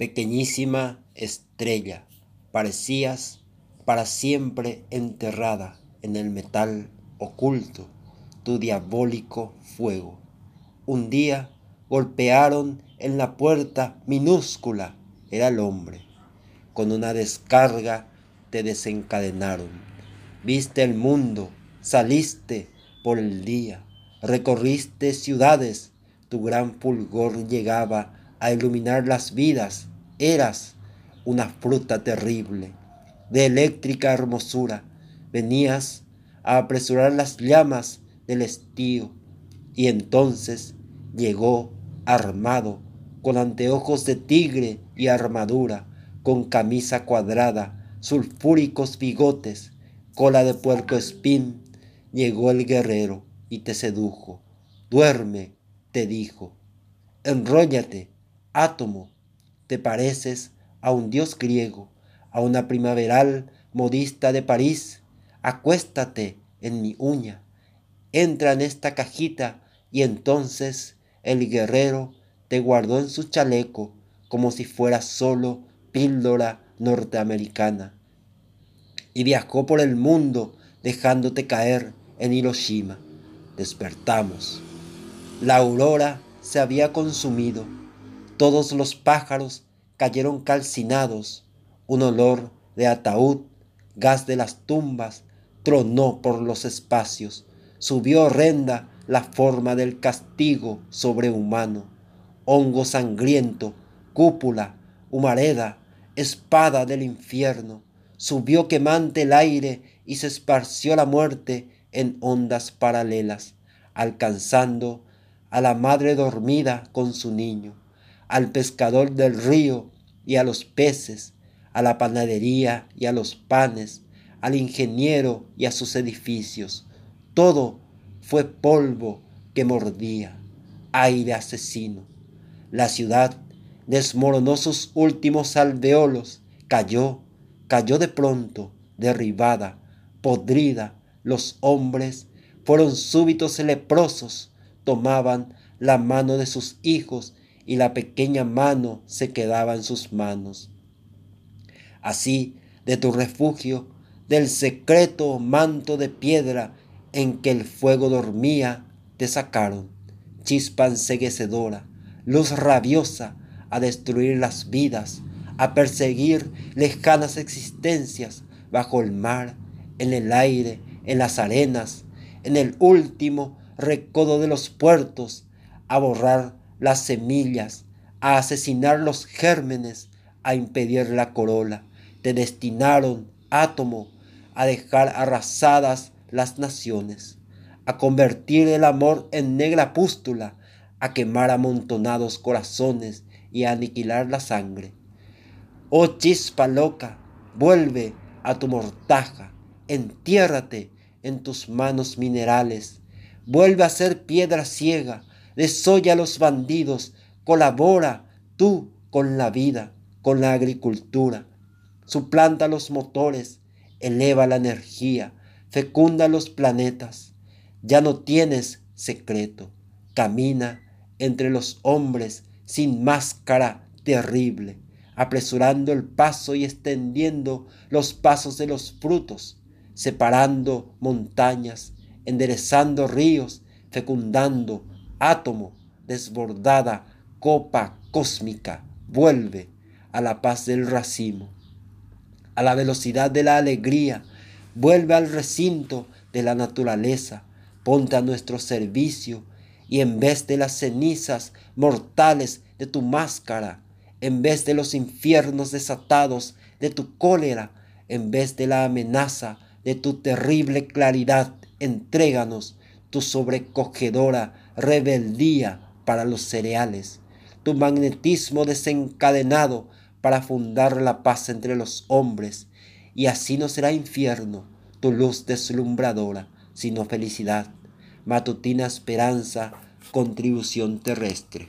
Pequeñísima estrella, parecías para siempre enterrada en el metal oculto, tu diabólico fuego. Un día golpearon en la puerta minúscula, era el hombre. Con una descarga te desencadenaron. Viste el mundo, saliste por el día, recorriste ciudades, tu gran fulgor llegaba a iluminar las vidas eras una fruta terrible, de eléctrica hermosura. Venías a apresurar las llamas del estío y entonces llegó armado, con anteojos de tigre y armadura, con camisa cuadrada, sulfúricos bigotes, cola de puerco espín, llegó el guerrero y te sedujo. Duerme, te dijo. Enróllate, átomo, te pareces a un dios griego, a una primaveral modista de París. Acuéstate en mi uña, entra en esta cajita y entonces el guerrero te guardó en su chaleco como si fuera solo píldora norteamericana y viajó por el mundo dejándote caer en Hiroshima. Despertamos. La aurora se había consumido todos los pájaros cayeron calcinados, un olor de ataúd, gas de las tumbas, tronó por los espacios, subió horrenda la forma del castigo sobrehumano, hongo sangriento, cúpula, humareda, espada del infierno, subió quemante el aire y se esparció la muerte en ondas paralelas, alcanzando a la madre dormida con su niño al pescador del río y a los peces, a la panadería y a los panes, al ingeniero y a sus edificios. Todo fue polvo que mordía, aire asesino. La ciudad desmoronó sus últimos alveolos, cayó, cayó de pronto, derribada, podrida. Los hombres fueron súbitos leprosos, tomaban la mano de sus hijos y la pequeña mano se quedaba en sus manos. Así, de tu refugio, del secreto manto de piedra en que el fuego dormía, te sacaron, chispa enseguecedora, luz rabiosa a destruir las vidas, a perseguir lejanas existencias bajo el mar, en el aire, en las arenas, en el último recodo de los puertos, a borrar las semillas, a asesinar los gérmenes, a impedir la corola. Te destinaron, átomo, a dejar arrasadas las naciones, a convertir el amor en negra pústula, a quemar amontonados corazones y a aniquilar la sangre. Oh chispa loca, vuelve a tu mortaja, entiérrate en tus manos minerales, vuelve a ser piedra ciega, desoya a los bandidos, colabora tú con la vida, con la agricultura, suplanta los motores, eleva la energía, fecunda los planetas. Ya no tienes secreto, camina entre los hombres sin máscara terrible, apresurando el paso y extendiendo los pasos de los frutos, separando montañas, enderezando ríos, fecundando átomo, desbordada copa cósmica, vuelve a la paz del racimo, a la velocidad de la alegría, vuelve al recinto de la naturaleza, ponte a nuestro servicio y en vez de las cenizas mortales de tu máscara, en vez de los infiernos desatados de tu cólera, en vez de la amenaza de tu terrible claridad, entréganos tu sobrecogedora rebeldía para los cereales, tu magnetismo desencadenado para fundar la paz entre los hombres, y así no será infierno tu luz deslumbradora, sino felicidad, matutina esperanza, contribución terrestre.